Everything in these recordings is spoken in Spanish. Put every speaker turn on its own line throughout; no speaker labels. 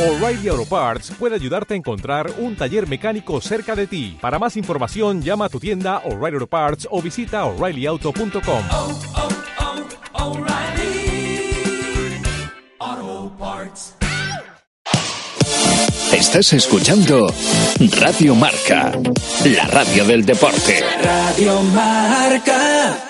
O'Reilly Auto Parts puede ayudarte a encontrar un taller mecánico cerca de ti. Para más información, llama a tu tienda O'Reilly Auto Parts o visita oreillyauto.com.
oh, oh, Parts.
Estás escuchando Radio Marca, la radio del deporte.
Radio Marca.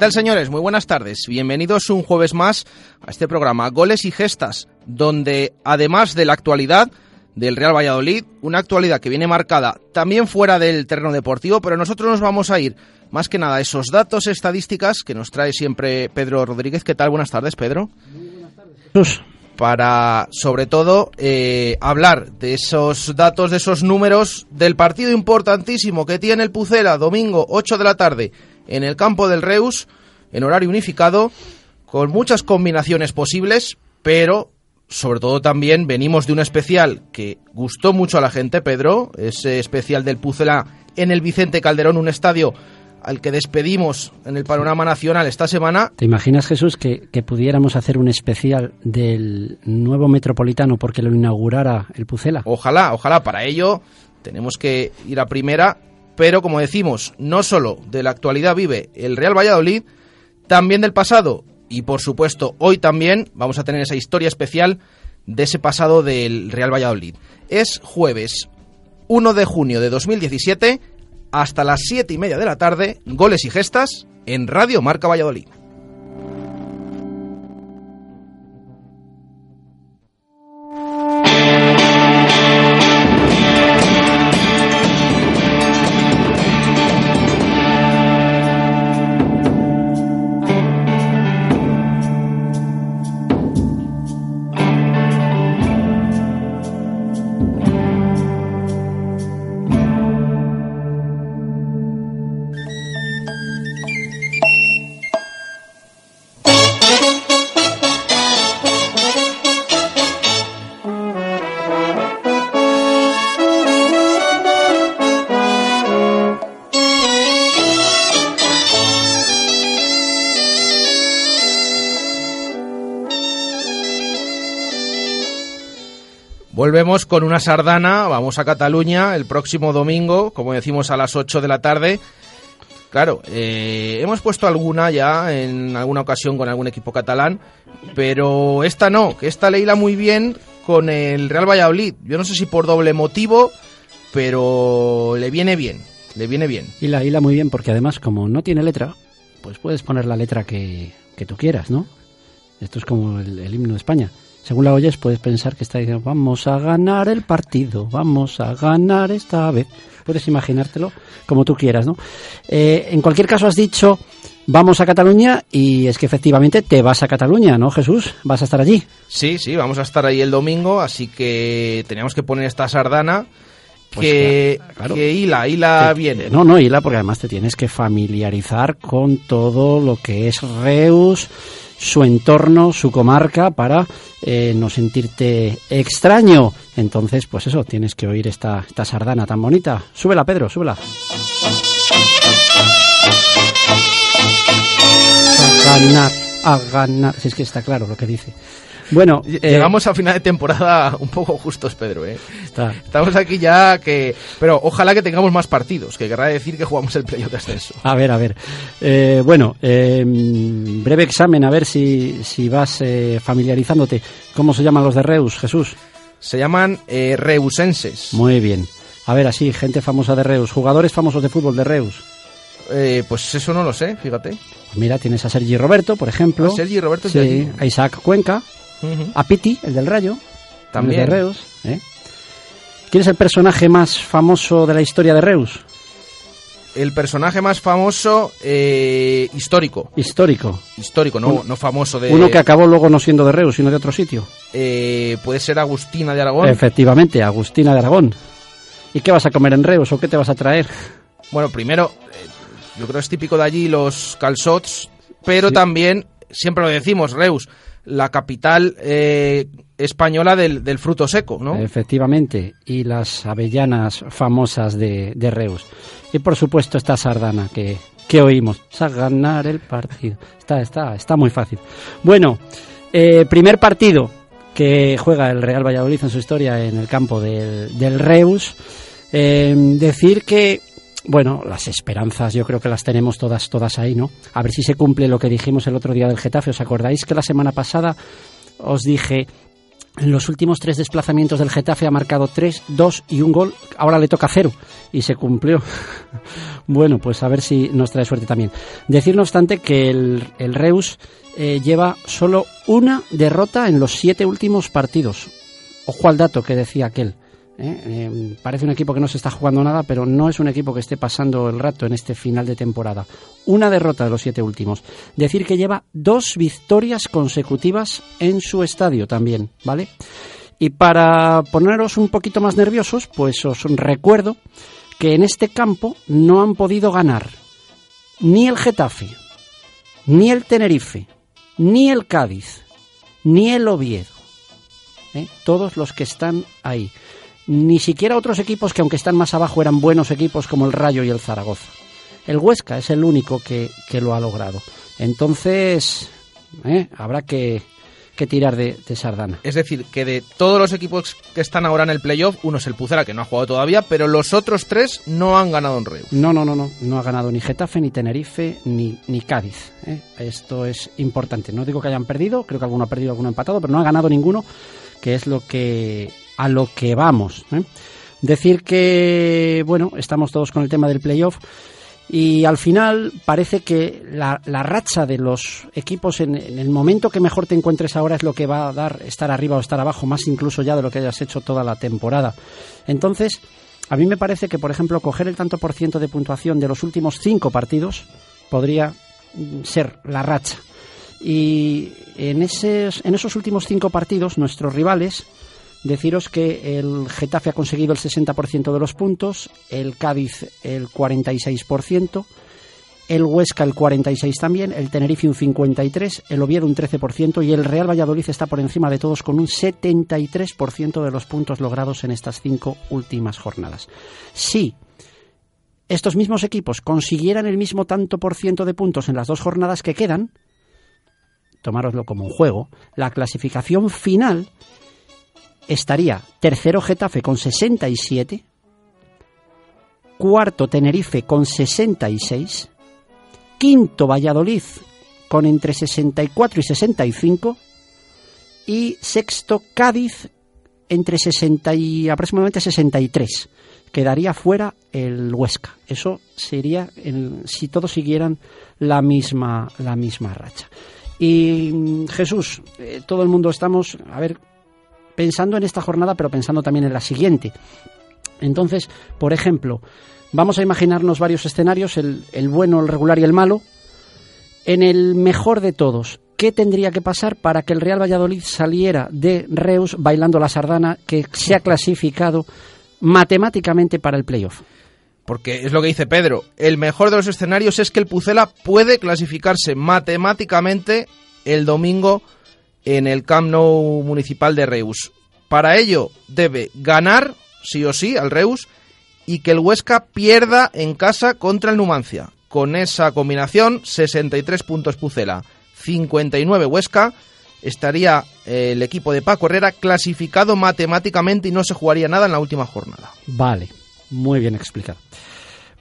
tal señores? Muy buenas tardes. Bienvenidos un jueves más a este programa Goles y Gestas, donde además de la actualidad del Real Valladolid, una actualidad que viene marcada también fuera del terreno deportivo, pero nosotros nos vamos a ir más que nada a esos datos estadísticas que nos trae siempre Pedro Rodríguez. ¿Qué tal? Buenas tardes, Pedro. Para, sobre todo, eh, hablar de esos datos, de esos números del partido importantísimo que tiene el Pucela, domingo 8 de la tarde, en el campo del Reus, en horario unificado, con muchas combinaciones posibles, pero sobre todo también venimos de un especial que gustó mucho a la gente, Pedro, ese especial del Pucela en el Vicente Calderón, un estadio al que despedimos en el panorama nacional esta semana.
¿Te imaginas, Jesús, que, que pudiéramos hacer un especial del nuevo metropolitano porque lo inaugurara el Pucela?
Ojalá, ojalá, para ello tenemos que ir a primera, pero como decimos, no solo de la actualidad vive el Real Valladolid, también del pasado y por supuesto hoy también vamos a tener esa historia especial de ese pasado del Real Valladolid. Es jueves 1 de junio de 2017 hasta las 7 y media de la tarde, goles y gestas en Radio Marca Valladolid. Volvemos con una sardana, vamos a Cataluña el próximo domingo, como decimos a las 8 de la tarde. Claro, eh, hemos puesto alguna ya en alguna ocasión con algún equipo catalán, pero esta no, que esta leíla muy bien con el Real Valladolid. Yo no sé si por doble motivo, pero le viene bien, le viene bien.
Y la hila muy bien porque además como no tiene letra, pues puedes poner la letra que, que tú quieras, ¿no? Esto es como el, el himno de España. Según la oyes, puedes pensar que está diciendo, vamos a ganar el partido, vamos a ganar esta vez. Puedes imaginártelo como tú quieras, ¿no? Eh, en cualquier caso, has dicho, vamos a Cataluña y es que efectivamente te vas a Cataluña, ¿no, Jesús? ¿Vas a estar allí?
Sí, sí, vamos a estar ahí el domingo, así que teníamos que poner esta sardana
Pues
que,
claro,
que hila, hila
Te-
bien.
No, no, hila, porque además te tienes que familiarizar con todo lo que es Reus, su entorno, su comarca, para eh, no sentirte extraño. Entonces, pues eso, tienes que oír esta, esta sardana tan bonita. Súbela, Pedro, súbela. A ganar, a ganar. Si es que está claro lo que dice. Bueno, eh,
Llegamos a final de temporada un poco justos, Pedro, ¿eh?
está-
Estamos aquí ya que... Pero ojalá que tengamos más partidos, que querrá decir que jugamos el playoff de ascenso.
A ver, a ver. Eh, bueno, eh, breve examen, a ver si, si vas eh, familiarizándote. ¿Cómo se llaman los de Reus, Jesús?
Se llaman eh, reusenses.
Muy bien. A ver, así, gente famosa de Reus. Jugadores famosos de fútbol de Reus.
Eh, pues eso no lo sé, fíjate.
Mira, tienes a Sergi Roberto, por ejemplo.
Ah, Sergi Roberto
Sí, a Isaac Cuenca. A Piti, el del Rayo.
También.
el de Reus. ¿eh? ¿Quién es el personaje más famoso de la historia de Reus?
el personaje más famoso eh, histórico.
Histórico.
Histórico, no, no famoso de...
Uno que acabó luego no siendo de Reus, sino de otro sitio.
eh, puede ser Agustina de Aragón.
Efectivamente, Agustina de Aragón. ¿Y qué vas a comer en Reus o qué te vas a traer?
Bueno, primero, eh, yo creo que es típico de allí los calzots, pero también, siempre lo decimos, Reus, la capital eh, española del, del fruto seco, ¿no?
Efectivamente. Y las avellanas famosas de, de Reus. Y por supuesto esta sardana que, que oímos. A ganar el partido. Está, está, está muy fácil. Bueno, eh, primer partido que juega el Real Valladolid en su historia en el campo del, del Reus. Eh, decir que, bueno, las esperanzas yo creo que las tenemos todas, todas ahí, ¿no? A ver si se cumple lo que dijimos el otro día del Getafe. ¿Os acordáis que la semana pasada os dije en los últimos tres desplazamientos del Getafe ha marcado tres, dos y un gol. Ahora le toca cero y se cumplió. bueno, pues a ver si nos trae suerte también. Decir, no obstante, que el, el Reus eh, lleva solo una derrota en los siete últimos partidos. Ojo al dato que decía aquel. ¿Eh? Eh, parece un equipo que no se está jugando nada, pero no es un equipo que esté pasando el rato en este final de temporada. Una derrota de los siete últimos. Decir que lleva dos victorias consecutivas en su estadio también, ¿vale? Y para poneros un poquito más nerviosos, pues os recuerdo que en este campo no han podido ganar ni el Getafe, ni el Tenerife, ni el Cádiz, ni el Oviedo. ¿eh? Todos los que están ahí ni siquiera otros equipos que aunque están más abajo eran buenos equipos como el Rayo y el Zaragoza. El Huesca es el único que, que lo ha logrado. Entonces, ¿eh? habrá que, que tirar de, de, Sardana.
Es decir, que de todos los equipos que están ahora en el playoff, uno es el Pucera, que no ha jugado todavía, pero los otros tres no han ganado en Reus.
No, no, no, no. No ha ganado ni Getafe, ni Tenerife, ni, ni Cádiz. ¿eh? Esto es importante. No digo que hayan perdido, creo que alguno ha perdido, alguno ha empatado, pero no ha ganado ninguno, que es lo que a lo que vamos. ¿eh? Decir que, bueno, estamos todos con el tema del playoff y al final parece que la, racha de los equipos en, en, el momento que mejor te encuentres ahora es lo que va a dar estar arriba o estar abajo, más incluso ya de lo que hayas hecho toda la temporada. Entonces, a mí me parece que, por ejemplo, coger el tanto por ciento de puntuación de los últimos cinco partidos podría ser la racha. Y en, ese, en esos últimos cinco partidos, nuestros rivales Deciros que el Getafe ha conseguido el 60% de los puntos, el Cádiz el 46%, el Huesca el 46% también, el Tenerife un 53%, el Oviedo un 13% y el Real Valladolid está por encima de todos con un 73% de los puntos logrados en estas cinco últimas jornadas. Si estos mismos equipos consiguieran el mismo tanto por ciento de puntos en las dos jornadas que quedan, tomároslo como un juego, la clasificación final estaría tercero Getafe con 67, cuarto Tenerife con 66, quinto Valladolid con entre 64 y 65 y sexto Cádiz entre 60 y aproximadamente 63. Quedaría fuera el Huesca. Eso sería el, si todos siguieran la misma la misma racha. Y Jesús, eh, todo el mundo estamos, a ver, pensando en esta jornada, pero pensando también en la siguiente. Entonces, por ejemplo, vamos a imaginarnos varios escenarios, el, bueno, el regular y el malo. En el mejor de todos, ¿qué tendría que pasar para que el Real Valladolid saliera de Reus bailando la sardana que se ha clasificado matemáticamente para el playoff?
Porque es lo que dice Pedro, el mejor de los escenarios es que el Pucela puede clasificarse matemáticamente el domingo en el Camp Nou municipal de Reus. Para ello debe ganar, sí o sí, al Reus y que el Huesca pierda en casa contra el Numancia. Con esa combinación, 63 puntos Pucela, 59 Huesca, estaría eh, el equipo de Paco Herrera clasificado matemáticamente y no se jugaría nada en la última jornada.
Vale, muy bien explicado.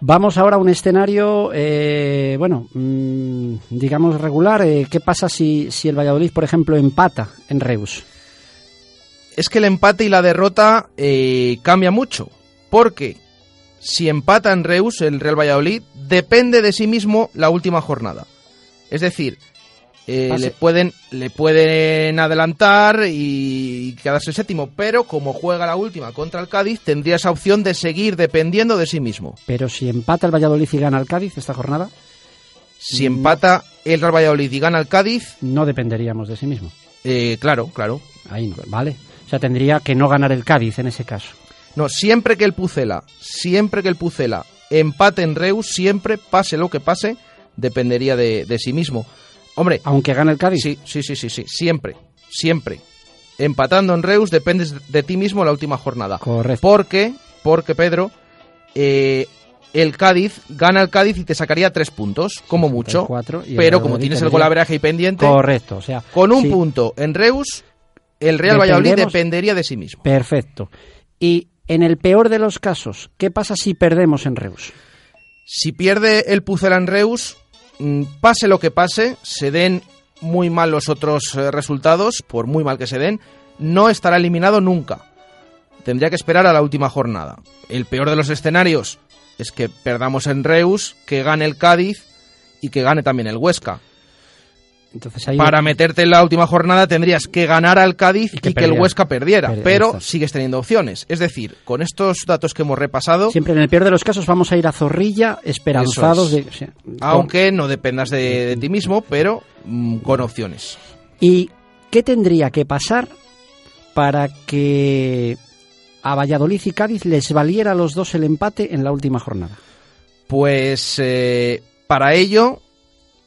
Vamos ahora a un escenario, eh, bueno, mmm, digamos regular. Eh, ¿Qué pasa si, si el Valladolid, por ejemplo, empata en Reus?
Es que el empate y la derrota eh, cambia mucho, porque si empata en Reus el Real Valladolid, depende de sí mismo la última jornada. Es decir, eh, le pueden le pueden adelantar y quedarse séptimo, pero como juega la última contra el Cádiz, tendría esa opción de seguir dependiendo de sí mismo.
Pero si empata el Valladolid y gana el Cádiz esta jornada,
Si empata el Real Valladolid y gana el Cádiz,
no dependeríamos de sí mismo.
eh, claro, claro.
Ahí no, ¿vale? O sea, tendría que no ganar el Cádiz en ese caso.
No, siempre que el Pucela, siempre que el Pucela empate en Reus, siempre, pase lo que pase, dependería de, de sí mismo. Hombre,
Aunque gane el Cádiz.
sí, sí, sí, sí, sí, siempre, siempre. Empatando en Reus dependes de ti mismo la última jornada.
Correcto.
Porque, porque Pedro, eh, el Cádiz gana el Cádiz y te sacaría tres puntos, como mucho.
64, y el
pero como tienes el golaveraje ahí pendiente,
Correcto, o sea.
con un
sí,
punto en Reus, el Real Valladolid dependería de sí mismo.
Perfecto. Y en el peor de los casos, ¿qué pasa si perdemos en Reus?
Si pierde el Pucela en Reus, pase lo que pase, se den muy mal los otros eh, resultados, por muy mal que se den, no estará eliminado nunca. Tendría que esperar a la última jornada. El peor de los escenarios es que perdamos en Reus, que gane el Cádiz y que gane también el Huesca.
Entonces ahí
Para meterte en la última jornada tendrías que ganar al Cádiz
Y
y
que
el. Huesca perdiera,
Per-
pero
exacto.
sigues teniendo opciones. Es decir, con estos datos que hemos repasado,
siempre en el peor de los casos vamos a ir a Zorrilla esperanzados de
es.
o sea,
aunque no dependas de, de ti mismo, pero mm, con opciones.
¿Y qué tendría que pasar para que a Valladolid y Cádiz les valiera a los dos el empate en la última jornada?
Pues eh, para ello,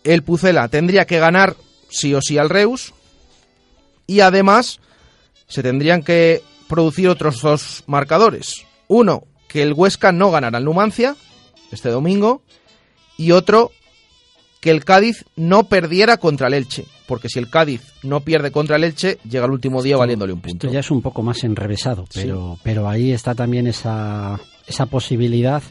el Pucela tendría que ganar sí o sí al Reus y además se tendrían que producir otros dos marcadores. Uno, que el Huesca no ganara al Numancia este domingo y otro, que el Cádiz no perdiera contra el Elche. Porque si el Cádiz no pierde contra el Elche, llega el último día valiéndole un punto.
Esto ya es un poco más enrevesado,
Sí.
pero, pero ahí está también esa, esa posibilidad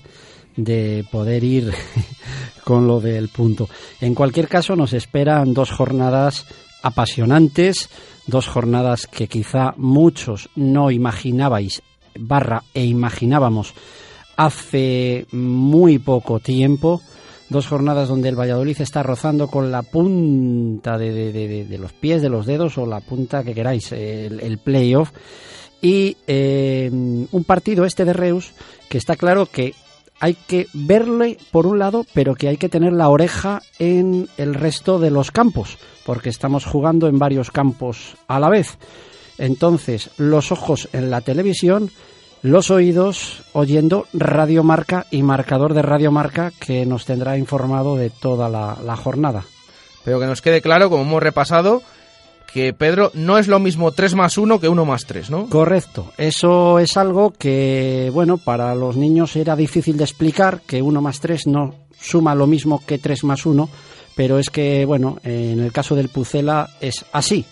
de poder ir con lo del punto. En cualquier caso, nos esperan dos jornadas apasionantes, dos jornadas que quizá muchos no imaginabais, barra e imaginábamos hace muy poco tiempo. Dos jornadas donde el Valladolid está rozando con la punta de, de- de- los pies, de los dedos o la punta que queráis, el, el playoff. Y eh, un partido este de Reus que está claro que hay que verle por un lado, pero que hay que tener la oreja en el resto de los campos, porque estamos jugando en varios campos a la vez. Entonces, los ojos en la televisión, los oídos oyendo Radio Marca y marcador de Radio Marca que nos tendrá informado de toda la, la jornada.
Pero que nos quede claro, como hemos repasado, que Pedro no es lo mismo 3 más 1 que 1 más 3, ¿no?
Correcto. Eso es algo que, bueno, para los niños era difícil de explicar, que 1 más 3 no suma lo mismo que 3 más 1, pero es que, bueno, en el caso del Pucela es así.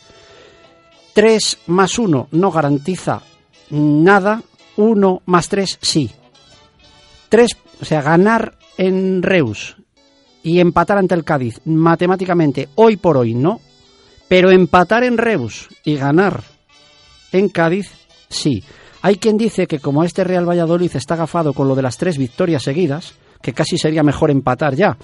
3 más 1 no garantiza nada, 1 más 3 sí. 3, o sea, ganar en Reus y empatar ante el Cádiz, matemáticamente, hoy por hoy no, pero empatar en Reus y ganar en Cádiz, sí. Hay quien dice que como este Real Valladolid está agafado con lo de las tres victorias seguidas, que casi sería mejor empatar ya.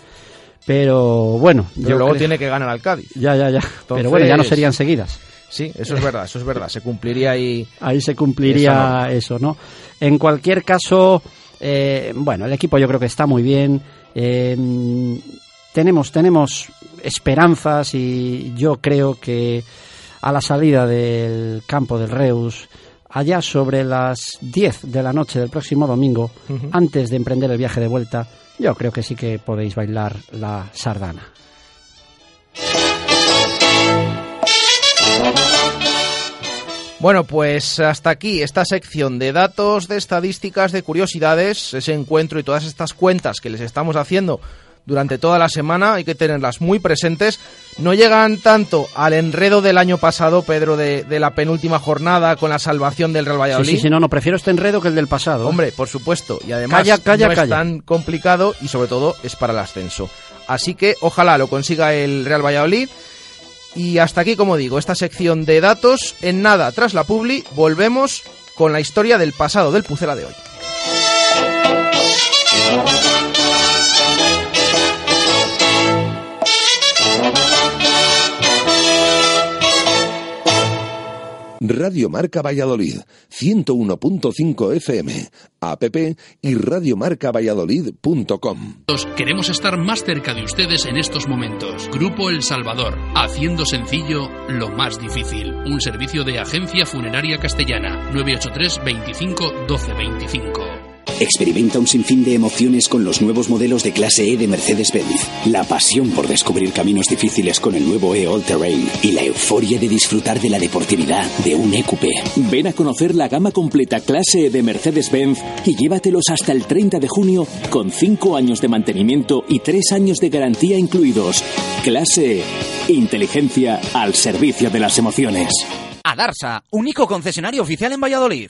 Pero bueno,
Pero
yo
luego
creo-
tiene que ganar al Cádiz.
Ya, ya, ya. Pero bueno, ya no serían seguidas.
Sí, eso es verdad, eso es verdad. Se cumpliría ahí.
Ahí se cumpliría eso, ¿no? En cualquier caso, eh, bueno, el equipo yo creo que está muy bien. Eh, tenemos, tenemos esperanzas y yo creo que a la salida del campo del Reus, allá sobre las 10 de la noche del próximo domingo, antes de emprender el viaje de vuelta, yo creo que sí que podéis bailar la sardana.
Bueno, pues hasta aquí esta sección de datos, de estadísticas, de curiosidades, ese encuentro y todas estas cuentas que les estamos haciendo durante toda la semana, hay que tenerlas muy presentes. No llegan tanto al enredo del año pasado, Pedro, de, de la penúltima jornada con la salvación del Real Valladolid.
sí, sí, no, no, prefiero este enredo que el del pasado. ¿eh?
Hombre, por supuesto. Y además
Calla, calla,
no es
calla.
tan complicado y sobre todo es para el ascenso. Así que ojalá lo consiga el Real Valladolid. Y hasta aquí, como digo, esta sección de datos. En nada, tras la publi, volvemos con la historia del pasado del Pucela de hoy.
Radio Marca Valladolid, 101.5 FM, app y radiomarcavalladolid.com.
Queremos estar más cerca de ustedes en estos momentos. Grupo El Salvador, haciendo sencillo lo más difícil. Un servicio de agencia funeraria castellana, 983 25 12 25.
Experimenta un sinfín de emociones con los nuevos modelos de clase E de Mercedes-Benz. La pasión por descubrir caminos difíciles con el nuevo E All Terrain y la euforia de disfrutar de la deportividad de un EQP. Ven a conocer la gama completa clase E de Mercedes-Benz y llévatelos hasta el 30 de junio con 5 años de mantenimiento y 3 años de garantía incluidos. Clase E. Inteligencia al servicio de las emociones.
Adarsa, único concesionario oficial en Valladolid.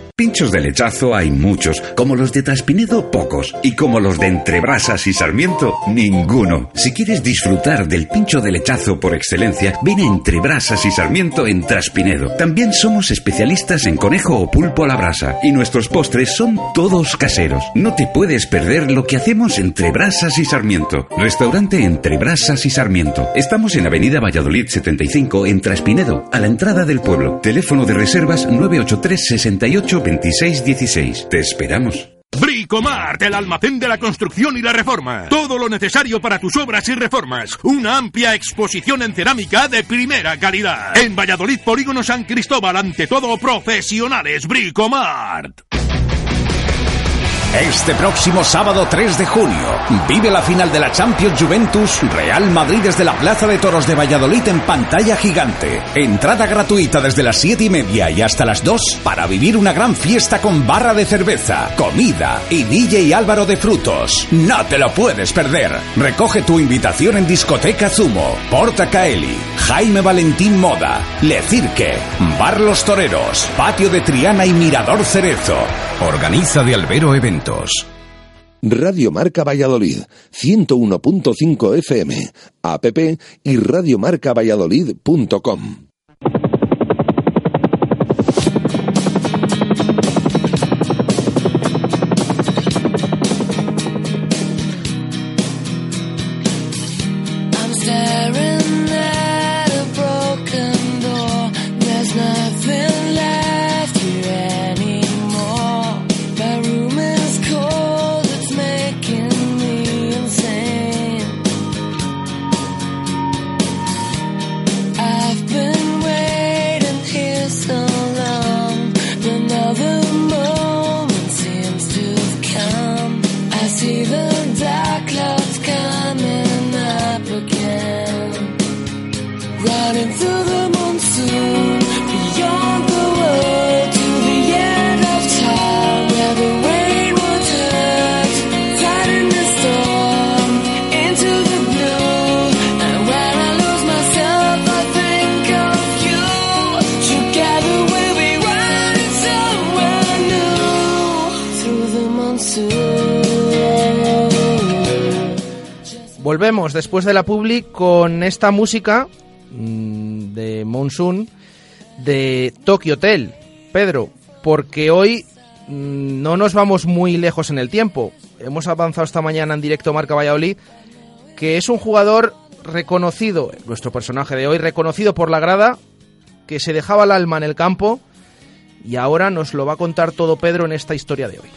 Pinchos de lechazo hay muchos, como los de Traspinedo pocos, y como los de Entrebrasas y Sarmiento ninguno. Si quieres disfrutar del pincho de lechazo por excelencia, ven a Entrebrasas y Sarmiento en Traspinedo. También somos especialistas en conejo o pulpo a la brasa, y nuestros postres son todos caseros. No te puedes perder lo que hacemos entre Brasas y Sarmiento. Restaurante Entre Brasas y Sarmiento. Estamos en Avenida Valladolid 75 en Traspinedo, a la entrada del pueblo. Teléfono de reservas 983 68 2616. Te esperamos.
Bricomart, el almacén de la construcción y la reforma. Todo lo necesario para tus obras y reformas. Una amplia exposición en cerámica de primera calidad. En Valladolid, Polígono San Cristóbal, ante todo profesionales. Bricomart.
Este próximo sábado 3 de junio vive la final de la Champions Juventus Real Madrid desde la Plaza de Toros de Valladolid en pantalla gigante. Entrada gratuita desde las 7 y media y hasta las 2 para vivir una gran fiesta con barra de cerveza, comida y DJ Álvaro de Frutos. No te lo puedes perder. Recoge tu invitación en Discoteca Zumo, Porta Caeli, Jaime Valentín Moda, Le Cirque, Bar Los Toreros, Patio de Triana y Mirador Cerezo. Organiza de Albero Eventos.
Radio Marca Valladolid, 101.5 FM, app y radiomarcavalladolid.com.
Volvemos después de la publi con esta música mm, de Monsoon de Tokyo Hotel. Pedro, porque hoy mm, no nos vamos muy lejos en el tiempo. Hemos avanzado esta mañana en directo Marca Valladolid, que es un jugador reconocido, nuestro personaje de hoy, reconocido por la grada, que se dejaba el alma en el campo y ahora nos lo va a contar todo Pedro en esta historia de hoy.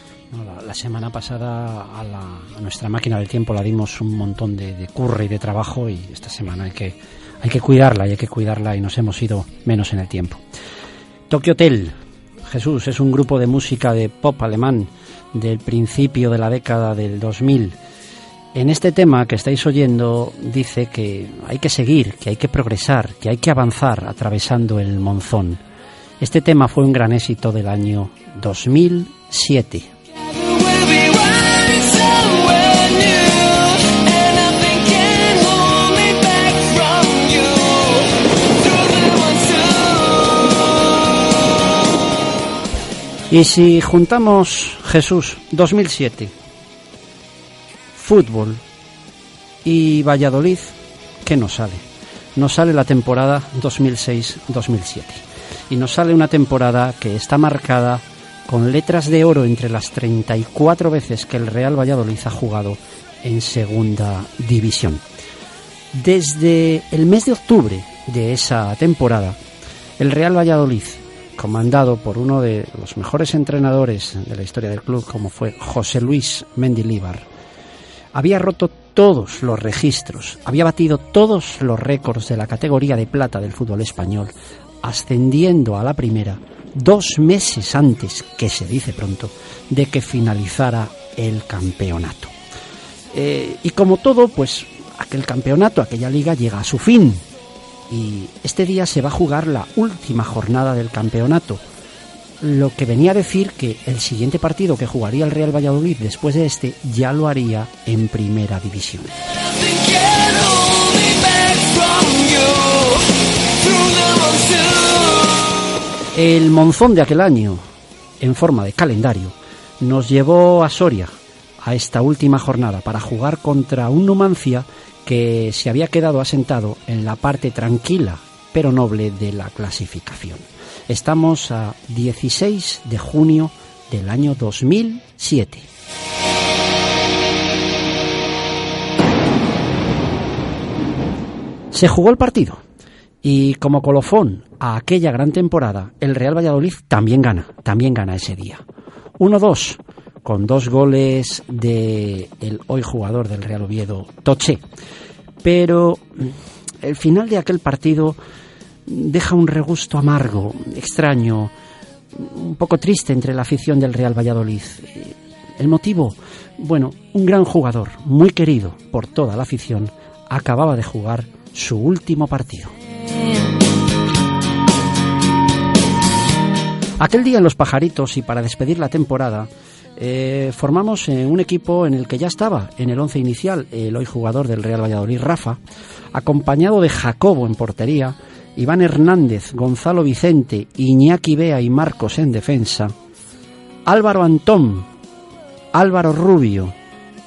La, semana pasada a, la- nuestra máquina del tiempo la dimos un montón de, de curro y de trabajo y esta semana hay que, hay que cuidarla y hay que cuidarla y nos hemos ido menos en el tiempo. Tokyo Hotel, Jesús, es un grupo de música de pop alemán del principio de la década del 2000. En este tema que estáis oyendo dice que hay que seguir, que hay que progresar, que hay que avanzar atravesando el monzón. Este tema fue un gran éxito del año 2007. Y si juntamos Jesús 2007, fútbol y Valladolid, ¿qué nos sale? Nos sale la temporada 2006-2007. Y nos sale una temporada que está marcada con letras de oro entre las 34 veces que el Real Valladolid ha jugado en segunda división. Desde el mes de octubre de esa temporada, el Real Valladolid, comandado por uno de los mejores entrenadores de la historia del club, como fue José Luis Mendilíbar, había roto todos los registros, había batido todos los récords de la categoría de plata del fútbol español, ascendiendo a la primera dos meses antes, que se dice pronto, de que finalizara el campeonato. Eh, y como todo, pues aquel campeonato, aquella liga llega a su fin. Y este día se va a jugar la última jornada del campeonato. Lo que venía a decir que el siguiente partido que jugaría el Real Valladolid después de este ya lo haría en primera división. El monzón de aquel año, en forma de calendario, nos llevó a Soria a esta última jornada para jugar contra un Numancia que se había quedado asentado en la parte tranquila pero noble de la clasificación. Estamos a 16 de junio del año 2007. Se jugó el partido y como colofón a aquella gran temporada, el Real Valladolid también gana, también gana ese día. 1-2 con dos goles de el hoy jugador del Real Oviedo, Toche. Pero el final de aquel partido deja un regusto amargo, extraño, un poco triste entre la afición del Real Valladolid. El motivo, bueno, un gran jugador, muy querido por toda la afición, acababa de jugar su último partido. Aquel día en Los Pajaritos y para despedir la temporada, eh, formamos eh, un equipo en el que ya estaba en el once inicial el hoy jugador del Real Valladolid, Rafa, acompañado de Jacobo en portería, Iván Hernández, Gonzalo Vicente, Iñaki Bea y Marcos en defensa, Álvaro Antón, Álvaro Rubio,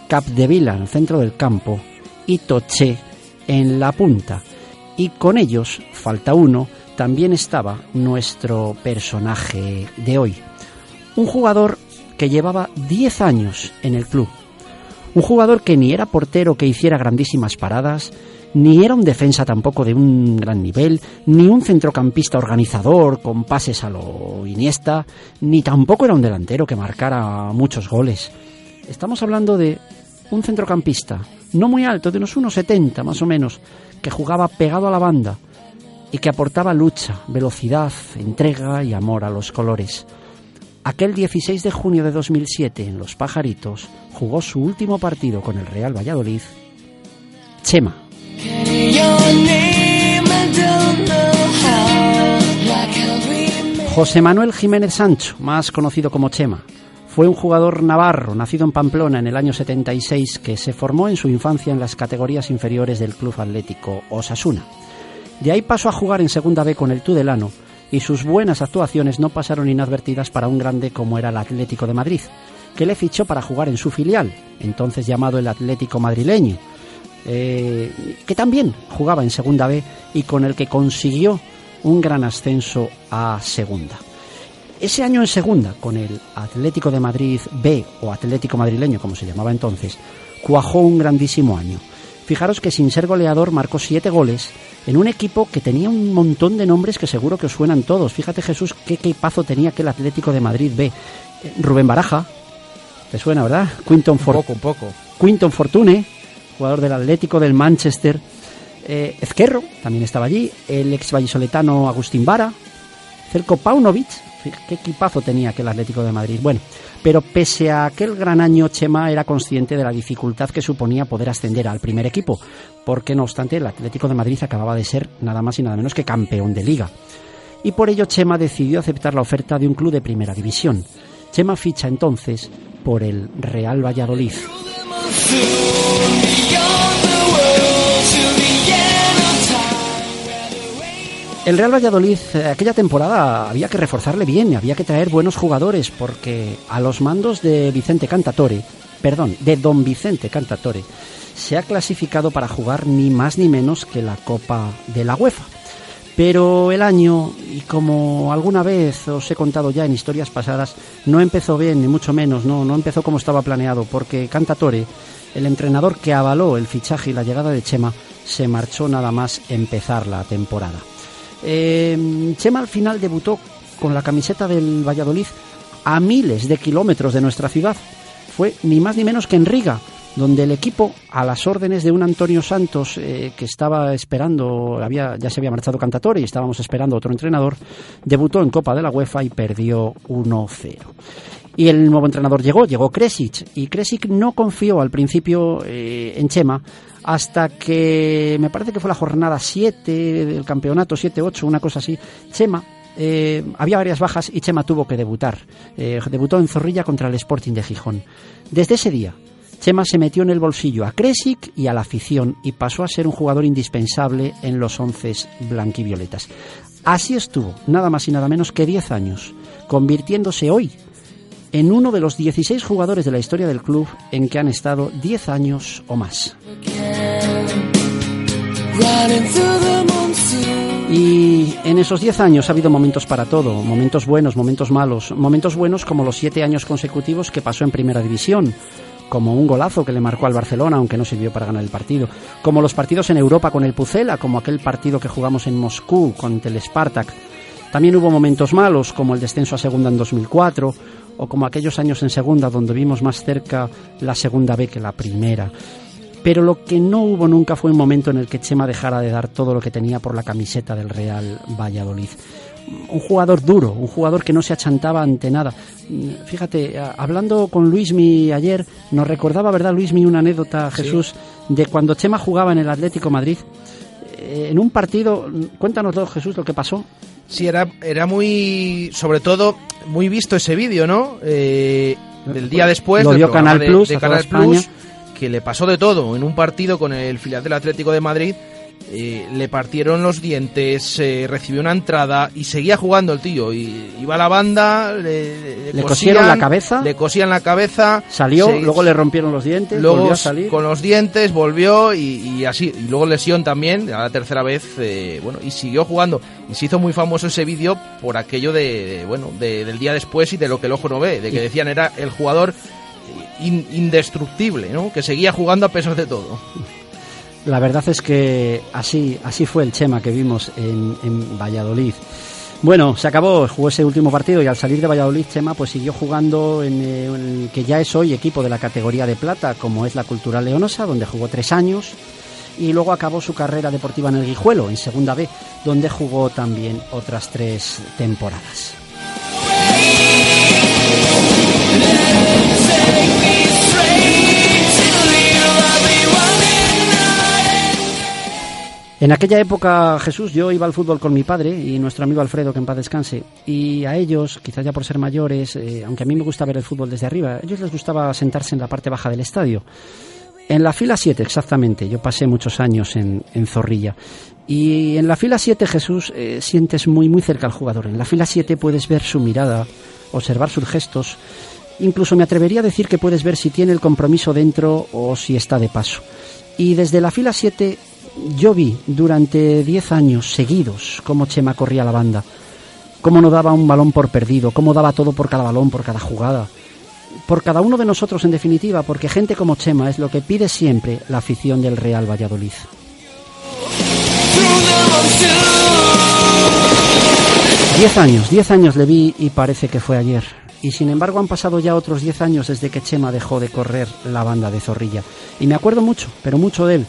Capdevila en el centro del campo y Toché en la punta. Y con ellos, falta uno, también estaba nuestro personaje de hoy. Un jugador que llevaba 10 años en el club. Un jugador que ni era portero que hiciera grandísimas paradas, ni era un defensa tampoco de un gran nivel, ni un centrocampista organizador con pases a lo Iniesta, ni tampoco era un delantero que marcara muchos goles. Estamos hablando de un centrocampista, no muy alto, de unos 1,70 más o menos, que jugaba pegado a la banda y que aportaba lucha, velocidad, entrega y amor a los colores. Aquel 16 de junio de 2007 en Los Pajaritos jugó su último partido con el Real Valladolid, Chema. José Manuel Jiménez Sancho, más conocido como Chema, fue un jugador navarro, nacido en Pamplona en el año 76, que se formó en su infancia en las categorías inferiores del Club Atlético Osasuna. De ahí pasó a jugar en Segunda B con el Tudelano y sus buenas actuaciones no pasaron inadvertidas para un grande como era el Atlético de Madrid, que le fichó para jugar en su filial, entonces llamado el Atlético Madrileño, eh, que también jugaba en Segunda B y con el que consiguió un gran ascenso a Segunda. Ese año en Segunda, con el Atlético de Madrid B o Atlético Madrileño, como se llamaba entonces, cuajó un grandísimo año. Fijaros que sin ser goleador marcó siete goles en un equipo que tenía un montón de nombres que seguro que os suenan todos. Fíjate Jesús qué equipazo tenía aquel Atlético de Madrid B. Eh, Rubén Baraja, te suena, ¿verdad? Quinton For-
Un poco, un poco.
Quinton Fortune, jugador del Atlético del Manchester. Eh, Ezquerro también estaba allí. El ex vallisoletano Agustín Vara. Celko Paunovic. Qué equipazo tenía aquel Atlético de Madrid. Bueno, pero pese a aquel gran año, Chema era consciente de la dificultad que suponía poder ascender al primer equipo, porque no obstante el Atlético de Madrid acababa de ser nada más y nada menos que campeón de liga. Y por ello Chema decidió aceptar la oferta de un club de primera división. Chema ficha entonces por el Real Valladolid. El Real Valladolid eh, aquella temporada había que reforzarle bien, había que traer buenos jugadores porque a los mandos de Vicente Cantatore, perdón, de Don Vicente Cantatore, se ha clasificado para jugar ni más ni menos que la Copa de la UEFA. Pero el año, y como alguna vez os he contado ya en historias pasadas, no empezó bien, ni mucho menos, no, no empezó como estaba planeado, porque Cantatore, el entrenador que avaló el fichaje y la llegada de Chema, se marchó nada más empezar la temporada. Eh, Chema al final debutó con la camiseta del Valladolid a miles de kilómetros de nuestra ciudad. Fue ni más ni menos que en Riga, donde el equipo, a las órdenes de un Antonio Santos eh, que estaba esperando, había, ya se había marchado Cantatore y estábamos esperando otro entrenador, debutó en Copa de la UEFA y perdió 1-0. Y el nuevo entrenador llegó, llegó Kresic, y Kresic no confió al principio eh, en Chema hasta que me parece que fue la jornada 7 del campeonato, 7-8, una cosa así. Chema eh, había varias bajas y Chema tuvo que debutar. Eh, debutó en Zorrilla contra el Sporting de Gijón. Desde ese día, Chema se metió en el bolsillo a Kresic y a la afición y pasó a ser un jugador indispensable en los once blanquivioletas. Así estuvo, nada más y nada menos que 10 años, convirtiéndose hoy en uno de los 16 jugadores de la historia del club en que han estado 10 años o más. Y en esos 10 años ha habido momentos para todo, momentos buenos, momentos malos, momentos buenos como los 7 años consecutivos que pasó en Primera División, como un golazo que le marcó al Barcelona, aunque no sirvió para ganar el partido, como los partidos en Europa con el Pucela, como aquel partido que jugamos en Moscú con el Spartak. También hubo momentos malos, como el descenso a segunda en 2004, o como aquellos años en segunda donde vimos más cerca la segunda B que la primera. Pero lo que no hubo nunca fue un momento en el que Chema dejara de dar todo lo que tenía por la camiseta del Real Valladolid. Un jugador duro, un jugador que no se achantaba ante nada. Fíjate, hablando con Luismi ayer, nos recordaba, ¿verdad, Luismi, una anécdota, Jesús, de cuando Chema jugaba en el Atlético Madrid. Eh, en un partido, cuéntanoslo, Jesús, lo que pasó.
Sí, era, era muy, sobre todo, muy visto ese vídeo, ¿no? Eh, del día después
Lo dio Canal
de-
Plus,
de Canal. Plus, que le pasó de todo en un partido con el filial del Atlético de Madrid. Eh, le partieron los dientes, eh, recibió una entrada y seguía jugando el tío. Y iba a la banda, le,
Le cosieron la cabeza.
le cosían la cabeza,
Salió,
se-
luego le rompieron los dientes,
luego
volvió a salir.
con los dientes volvió y, y así y luego lesión también a la tercera vez eh, bueno y siguió jugando y se hizo muy famoso ese vídeo por aquello de, de, bueno de- del día después y de lo que el ojo no ve de que decían era el jugador in- indestructible no que seguía jugando a pesar de todo
La verdad es que así, así fue el Chema que vimos en, Valladolid. Bueno, se acabó, jugó ese último partido y al salir de Valladolid, Chema pues siguió jugando en, eh, en el que ya es hoy equipo de la categoría de plata, como es la Cultural Leonosa, donde jugó tres años. Y luego acabó su carrera deportiva en el Guijuelo, en Segunda B, donde jugó también otras tres temporadas. En aquella época, Jesús, yo iba al fútbol con mi padre y nuestro amigo Alfredo, que en paz descanse, y a ellos, quizás ya por ser mayores, eh, aunque a mí me gusta ver el fútbol desde arriba, a ellos les gustaba sentarse en la parte baja del estadio. En la fila 7, exactamente, yo pasé muchos años en, en Zorrilla. Y en la fila 7, Jesús, eh, sientes muy, muy cerca al jugador. En la fila 7 puedes ver su mirada, observar sus gestos. Incluso me atrevería a decir que puedes ver si tiene el compromiso dentro o si está de paso. Y desde la fila 7 yo vi durante 10 años seguidos cómo Chema corría la banda, cómo no daba un balón por perdido, cómo daba todo por cada balón, por cada jugada. Por cada uno de nosotros, en definitiva, porque gente como Chema es lo que pide siempre la afición del Real Valladolid. Diez años, diez años le vi y parece que fue ayer. Y sin embargo han pasado ya otros diez años desde que Chema dejó de correr la banda de Zorrilla. Y me acuerdo mucho, pero mucho de él.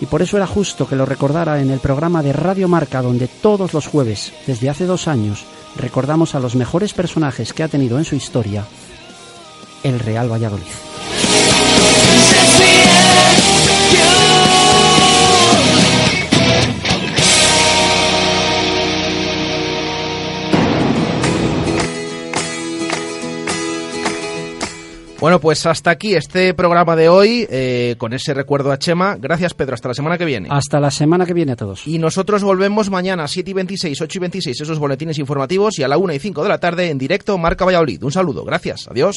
Y por eso era justo que lo recordara en el programa de Radio Marca, donde todos los jueves, desde hace dos años, recordamos a los mejores personajes que ha tenido en su historia el Real Valladolid.
Bueno, pues hasta aquí este programa de hoy, eh, con ese recuerdo a Chema. Gracias, Pedro. Hasta la semana que viene.
Hasta la semana que viene a todos.
Y nosotros volvemos mañana, 7 y 26, 8 y 26, esos boletines informativos, y a la 1 y 5 de la tarde en directo, Marca Valladolid. Un saludo, gracias, adiós.